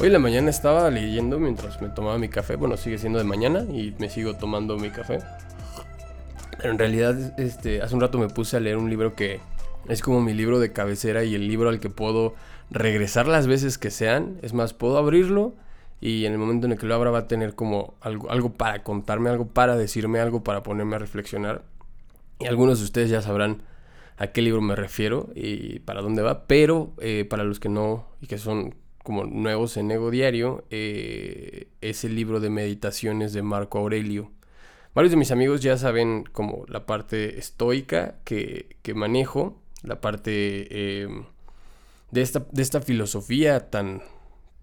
Hoy en la mañana estaba leyendo mientras me tomaba mi café. Bueno, sigue siendo de mañana y me sigo tomando mi café. Pero en realidad, este, hace un rato me puse a leer un libro que es como mi libro de cabecera y el libro al que puedo regresar las veces que sean. Es más, puedo abrirlo y en el momento en el que lo abra va a tener como algo, para contarme, algo para decirme, algo para ponerme a reflexionar. Y algunos de ustedes ya sabrán a qué libro me refiero y para dónde va, pero eh, para los que no y que son como nuevos en Ego Diario, eh, es el libro de meditaciones de Marco Aurelio. Varios de mis amigos ya saben como la parte estoica que, manejo, la parte em, de, esta, de esta filosofía tan,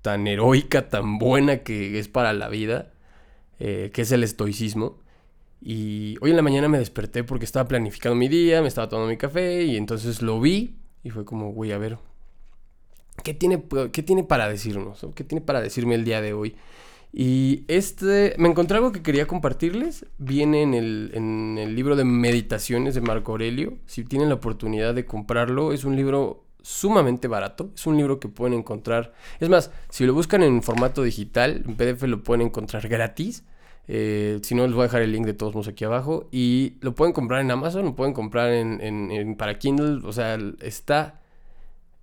tan heroica, tan buena que es para la vida, eh, que es el estoicismo. Y hoy en la mañana me desperté porque estaba planificando mi día, me estaba tomando mi café y entonces lo vi y fue como, güey, a ver, ¿qué tiene, ¿qué tiene para decirnos? ¿Qué tiene para decirme el día de hoy? Y este, me encontré algo que quería compartirles. Viene en el, en el libro de Meditaciones de Marco Aurelio. Si tienen la oportunidad de comprarlo, es un libro sumamente barato. Es un libro que pueden encontrar. Es más, si lo buscan en formato digital, en PDF lo pueden encontrar gratis. Eh, si no, les voy a dejar el link de todos modos aquí abajo. Y lo pueden comprar en Amazon, lo pueden comprar en, en para Kindle. O sea, está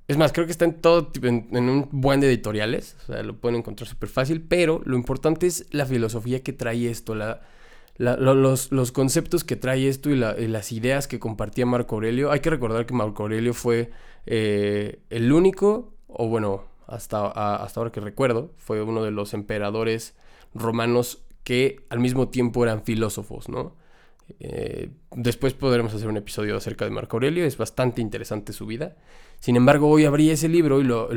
es más, creo que está en todo, en, un buen de editoriales. O sea, lo pueden encontrar súper fácil. Pero lo importante es la filosofía que trae esto, la, los, conceptos que trae esto y, las ideas que compartía Marco Aurelio. Hay que recordar que Marco Aurelio fue eh, el único, o bueno, hasta, hasta ahora que recuerdo, fue uno de los emperadores romanos que al mismo tiempo eran filósofos, ¿no? Eh, después podremos hacer un episodio acerca de Marco Aurelio, es bastante interesante su vida. Sin embargo, hoy abrí ese libro y lo,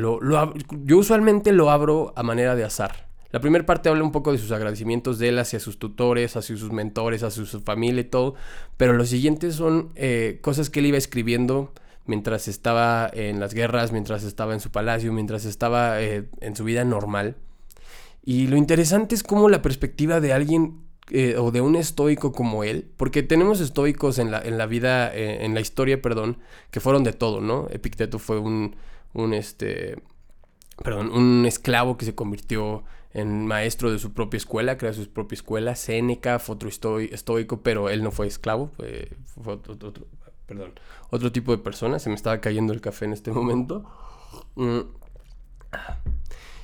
yo usualmente lo abro a manera de azar. La primera parte habla un poco de sus agradecimientos de él hacia sus tutores, hacia sus mentores, hacia su familia y todo, pero los siguientes son eh, cosas que él iba escribiendo mientras estaba en las guerras, mientras estaba en su palacio, mientras estaba eh, en su vida normal. Y lo interesante es cómo la perspectiva de alguien eh, o de un estoico como él, porque tenemos estoicos en la, en la vida, eh, en la historia, perdón, que fueron de todo, ¿no? Epicteto fue un, un, este, perdón, un esclavo que se convirtió en maestro de su propia escuela, creó su propia escuela. Séneca fue otro estoico, pero él no fue esclavo, fue, otro, perdón, otro tipo de persona. Se me estaba cayendo el café en este momento. Mm.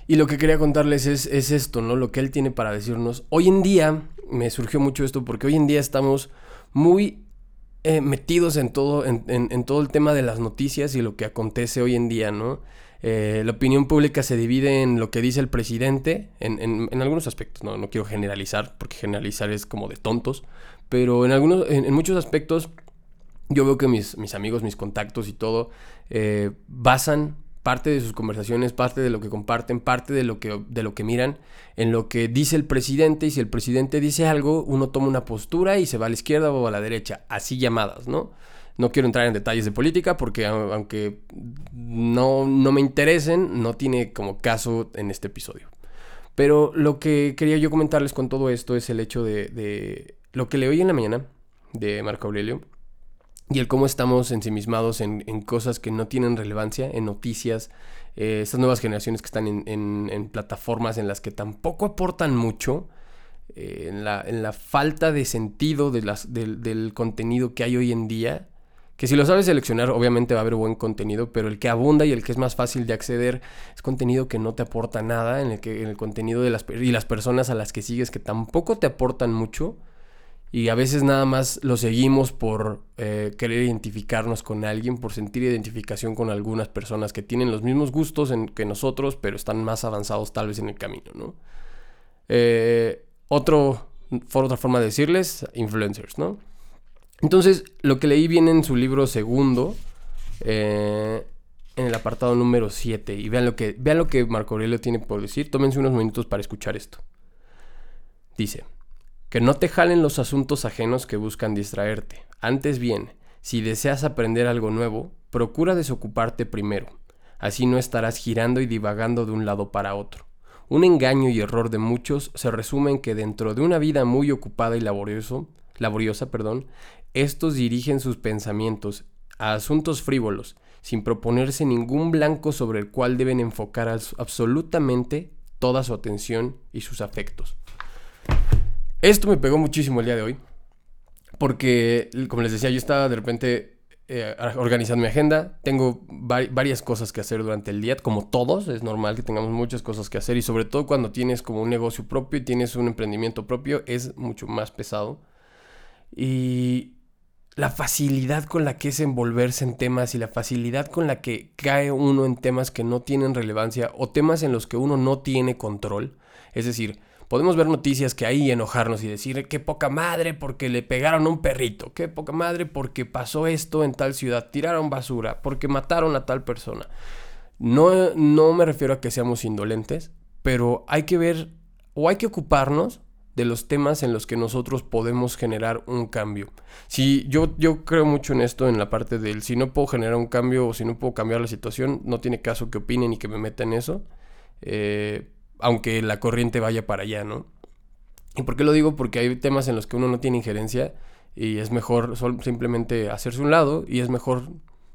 Y lo que quería contarles es, es, esto, ¿no? Lo que él tiene para decirnos. Hoy en día, me surgió mucho esto porque hoy en día estamos muy eh, metidos en todo, en, todo el tema de las noticias y lo que acontece hoy en día, ¿no? Eh, la opinión pública se divide en lo que dice el presidente, en, algunos aspectos, ¿no? no quiero generalizar, porque generalizar es como de tontos, pero en, algunos, en, muchos aspectos yo veo que mis, mis amigos, mis contactos y todo, eh, basan parte de sus conversaciones, parte de lo que comparten, parte de lo que, de lo que miran, en lo que dice el presidente, y si el presidente dice algo, uno toma una postura y se va a la izquierda o a la derecha, así llamadas, ¿no? No quiero entrar en detalles de política porque aunque no, no me interesen, no tiene como caso en este episodio. Pero lo que quería yo comentarles con todo esto es el hecho de, de lo que le oí en la mañana de Marco Aurelio, y el cómo estamos ensimismados en, en cosas que no tienen relevancia, en noticias, eh, estas nuevas generaciones que están en, en, plataformas en las que tampoco aportan mucho, eh, en, la, en, la, falta de sentido de las, del contenido que hay hoy en día, que si lo sabes seleccionar obviamente va a haber buen contenido, pero el que abunda y el que es más fácil de acceder es contenido que no te aporta nada, en el que en el contenido de las, y las personas a las que sigues que tampoco te aportan mucho y a veces nada más lo seguimos por eh, querer identificarnos con alguien, por sentir identificación con algunas personas que tienen los mismos gustos que nosotros, pero están más avanzados tal vez en el camino, ¿no? Eh, otro, otra forma de decirles, influencers, ¿no? Entonces, lo que leí viene en su libro segundo, eh, en el apartado número 7, y vean lo, que, vean lo que Marco Aurelio tiene por decir, tómense unos minutos para escuchar esto. Dice, que no te jalen los asuntos ajenos que buscan distraerte. Antes bien, si deseas aprender algo nuevo, procura desocuparte primero. Así no estarás girando y divagando de un lado para otro. Un engaño y error de muchos se resume en que dentro de una vida muy ocupada y laboriosa, perdón, estos dirigen sus pensamientos a asuntos frívolos, sin proponerse ningún blanco sobre el cual deben enfocar absolutamente toda su atención y sus afectos. Esto me pegó muchísimo el día de hoy, porque, como les decía, yo estaba de repente eh, organizando mi agenda, tengo varias cosas que hacer durante el día, como todos, es normal que tengamos muchas cosas que hacer y sobre todo cuando tienes como un negocio propio y tienes un emprendimiento propio, es mucho más pesado. Y la facilidad con la que es envolverse en temas y la facilidad con la que cae uno en temas que no tienen relevancia o temas en los que uno no tiene control. Es decir, podemos ver noticias que ahí enojarnos y decir, qué poca madre porque le pegaron a un perrito, qué poca madre porque pasó esto en tal ciudad, tiraron basura, porque mataron a tal persona. No, no me refiero a que seamos indolentes, pero hay que ver o hay que ocuparnos de los temas en los que nosotros podemos generar un cambio. Si yo, yo creo mucho en esto, en la parte del si no puedo generar un cambio o si no puedo cambiar la situación, no tiene caso que opinen y que me meta en eso, eh, aunque la corriente vaya para allá, ¿no? ¿Y por qué lo digo? Porque hay temas en los que uno no tiene injerencia y es mejor simplemente hacerse un lado y es mejor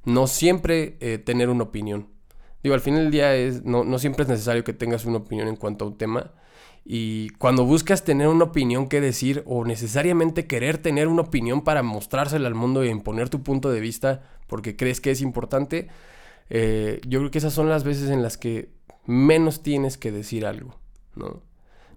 no siempre eh, tener una opinión. Digo, al final del día es, no, no siempre es necesario que tengas una opinión en cuanto a un tema, y cuando buscas tener una opinión que decir o necesariamente querer tener una opinión para mostrársela al mundo y imponer tu punto de vista porque crees que es importante, eh, yo creo que esas son las veces en las que menos tienes que decir algo, ¿no?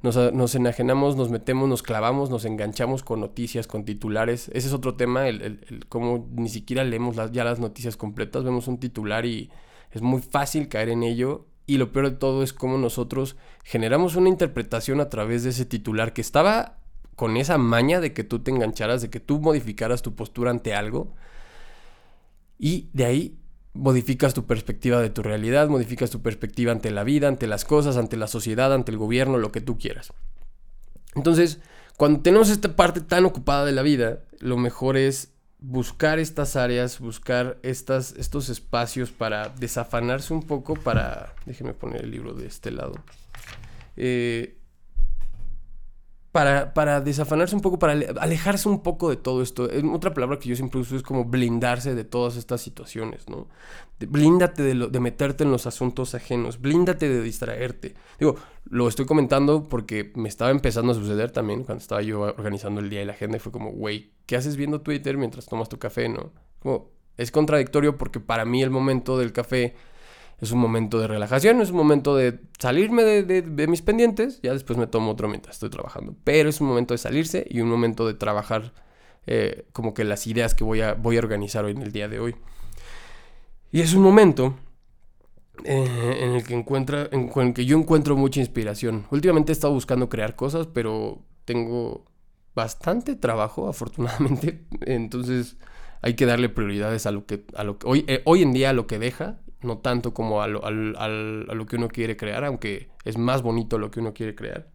Nos, enajenamos, nos metemos, nos clavamos, nos enganchamos con noticias, con titulares. Ese es otro tema, el, cómo ni siquiera leemos ya las noticias completas, vemos un titular y es muy fácil caer en ello y lo peor de todo es cómo nosotros generamos una interpretación a través de ese titular que estaba con esa maña de que tú te engancharas, de que tú modificaras tu postura ante algo. Y de ahí modificas tu perspectiva de tu realidad, modificas tu perspectiva ante la vida, ante las cosas, ante la sociedad, ante el gobierno, lo que tú quieras. Entonces, cuando tenemos esta parte tan ocupada de la vida, lo mejor es buscar estas áreas, buscar estas, estos espacios para desafanarse un poco, para... Déjenme poner el libro de este lado. Eh, para, para, desafanarse un poco, para alejarse un poco de todo esto. Otra palabra que yo siempre uso es como blindarse de todas estas situaciones, ¿no? blíndate de, de meterte en los asuntos ajenos, blíndate de distraerte. Digo, lo estoy comentando porque me estaba empezando a suceder también cuando estaba yo organizando el día y la agenda y fue como, güey, ¿qué haces viendo Twitter mientras tomas tu café, no? Como, es contradictorio porque para mí el momento del café es un momento de relajación, es un momento de salirme de, mis pendientes, ya después me tomo otro mientras estoy trabajando, pero es un momento de salirse y un momento de trabajar eh, como que las ideas que voy a, voy a organizar hoy en el día de hoy. Y es un momento eh, en, el que encuentra, en, el que yo encuentro mucha inspiración. Últimamente he estado buscando crear cosas, pero tengo bastante trabajo, afortunadamente. Entonces hay que darle prioridades a lo que, a lo que hoy, eh, hoy en día a lo que deja no tanto como a lo, que uno quiere crear, aunque es más bonito lo que uno quiere crear.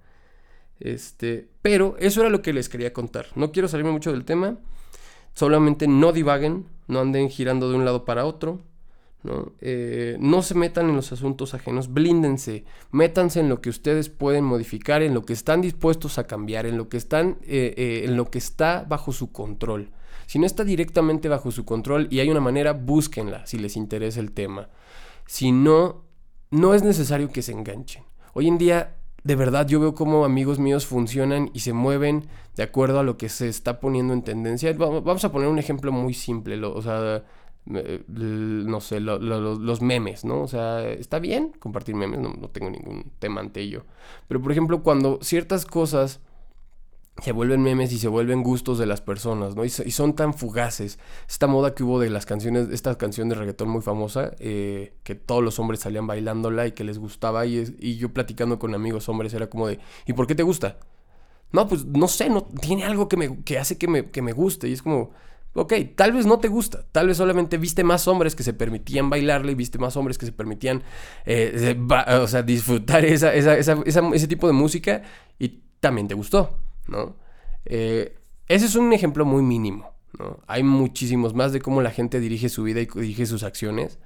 Este, pero eso era lo que les quería contar. No quiero salirme mucho del tema. Solamente no divaguen, no anden girando de un lado para otro. ¿no? Eh, no se metan en los asuntos ajenos, blíndense, métanse en lo que ustedes pueden modificar, en lo que están dispuestos a cambiar, en lo que están, eh, eh, en lo que está bajo su control. Si no está directamente bajo su control y hay una manera, búsquenla si les interesa el tema. Si no, no es necesario que se enganchen. Hoy en día, de verdad, yo veo cómo amigos míos funcionan y se mueven de acuerdo a lo que se está poniendo en tendencia. Vamos a poner un ejemplo muy simple, o sea, no sé, los memes, ¿no? O sea, está bien compartir memes, no, no tengo ningún tema ante ello. Pero, por ejemplo, cuando ciertas cosas se vuelven memes y se vuelven gustos de las personas, ¿no? Y, son tan fugaces. Esta moda que hubo de las canciones, esta canción de reggaetón muy famosa, eh, que todos los hombres salían bailándola y que les gustaba, y, y, yo platicando con amigos hombres era como de, ¿y por qué te gusta? No, pues no sé, no, tiene algo que, me, que hace que me, que me guste, y es como, ok, tal vez no te gusta, tal vez solamente viste más hombres que se permitían bailarle, y viste más hombres que se permitían, eh, o sea, disfrutar ese tipo de música, y también te gustó. ¿No? Eh, ese es un ejemplo muy mínimo, ¿no? Hay muchísimos más de cómo la gente dirige su vida y dirige sus acciones.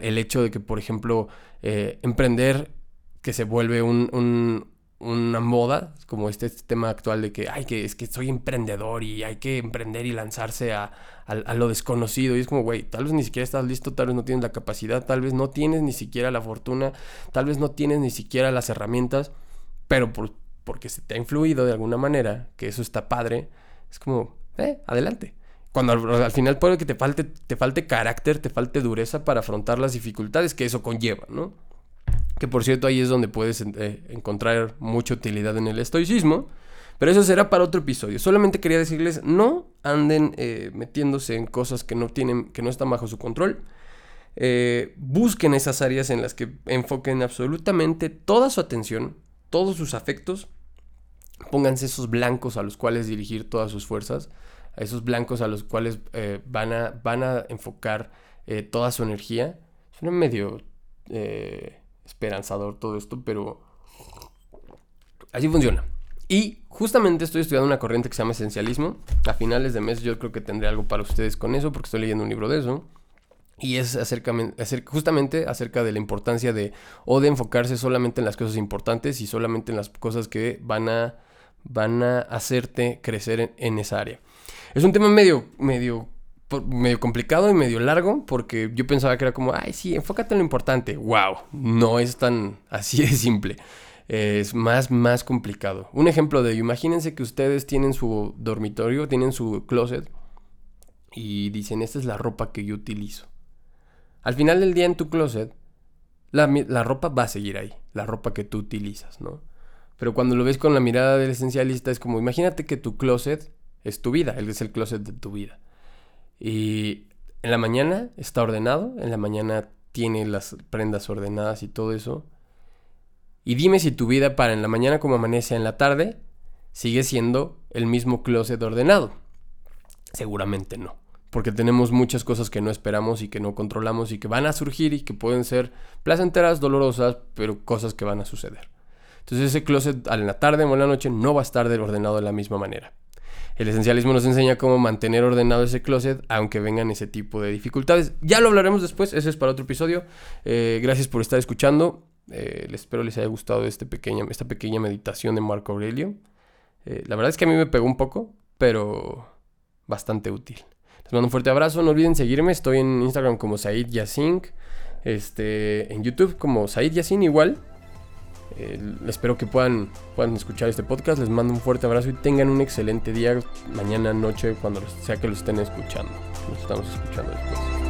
El hecho de que, por ejemplo, eh, emprender, que se vuelve un, una moda, como este, tema actual de que, ay, que es que soy emprendedor y hay que emprender y lanzarse a, a lo desconocido. Y es como, güey, tal vez ni siquiera estás listo, tal vez no tienes la capacidad, tal vez no tienes ni siquiera la fortuna, tal vez no tienes ni siquiera las herramientas, pero por, porque se te ha influido de alguna manera, que eso está padre, es como, eh, adelante. Cuando al, final puede que te falte, te falte carácter, te falte dureza para afrontar las dificultades que eso conlleva, ¿no? Que por cierto ahí es donde puedes eh, encontrar mucha utilidad en el estoicismo. Pero eso será para otro episodio. Solamente quería decirles, no anden eh, metiéndose en cosas que no tienen, que no están bajo su control. Eh, busquen esas áreas en las que enfoquen absolutamente toda su atención, todos sus afectos. Pónganse esos blancos a los cuales dirigir todas sus fuerzas a esos blancos a los cuales eh, van, a, van a enfocar eh, toda su energía. Suena medio eh, esperanzador todo esto, pero así funciona. Y justamente estoy estudiando una corriente que se llama esencialismo. A finales de mes yo creo que tendré algo para ustedes con eso, porque estoy leyendo un libro de eso. Y es acerca, justamente acerca de la importancia de o de enfocarse solamente en las cosas importantes y solamente en las cosas que van a, van a hacerte crecer en esa área. Es un tema medio, medio, medio complicado y medio largo porque yo pensaba que era como, ay, sí, enfócate en lo importante. ¡Wow! No es tan así de simple. Es más, más complicado. Un ejemplo de imagínense que ustedes tienen su dormitorio, tienen su closet y dicen, esta es la ropa que yo utilizo. Al final del día en tu closet, la, la ropa va a seguir ahí, la ropa que tú utilizas, ¿no? Pero cuando lo ves con la mirada del esencialista es como, imagínate que tu closet es tu vida, él es el closet de tu vida. Y en la mañana está ordenado, en la mañana tiene las prendas ordenadas y todo eso. Y dime si tu vida para en la mañana como amanece en la tarde sigue siendo el mismo closet ordenado. Seguramente no, porque tenemos muchas cosas que no esperamos y que no controlamos y que van a surgir y que pueden ser placenteras, dolorosas, pero cosas que van a suceder. Entonces ese closet en la tarde o en la noche no va a estar ordenado de la misma manera. El esencialismo nos enseña cómo mantener ordenado ese closet aunque vengan ese tipo de dificultades. Ya lo hablaremos después, ese es para otro episodio. Eh, gracias por estar escuchando. Eh, espero les haya gustado este esta pequeña meditación de Marco Aurelio. Eh, la verdad es que a mí me pegó un poco, pero bastante útil. Les mando un fuerte abrazo. No olviden seguirme. Estoy en Instagram como Said Yassin. Este, en YouTube como Said Yassin igual. Eh, espero que puedan, puedan escuchar este podcast. Les mando un fuerte abrazo y tengan un excelente día mañana, noche, cuando sea que lo estén escuchando. Nos estamos escuchando después.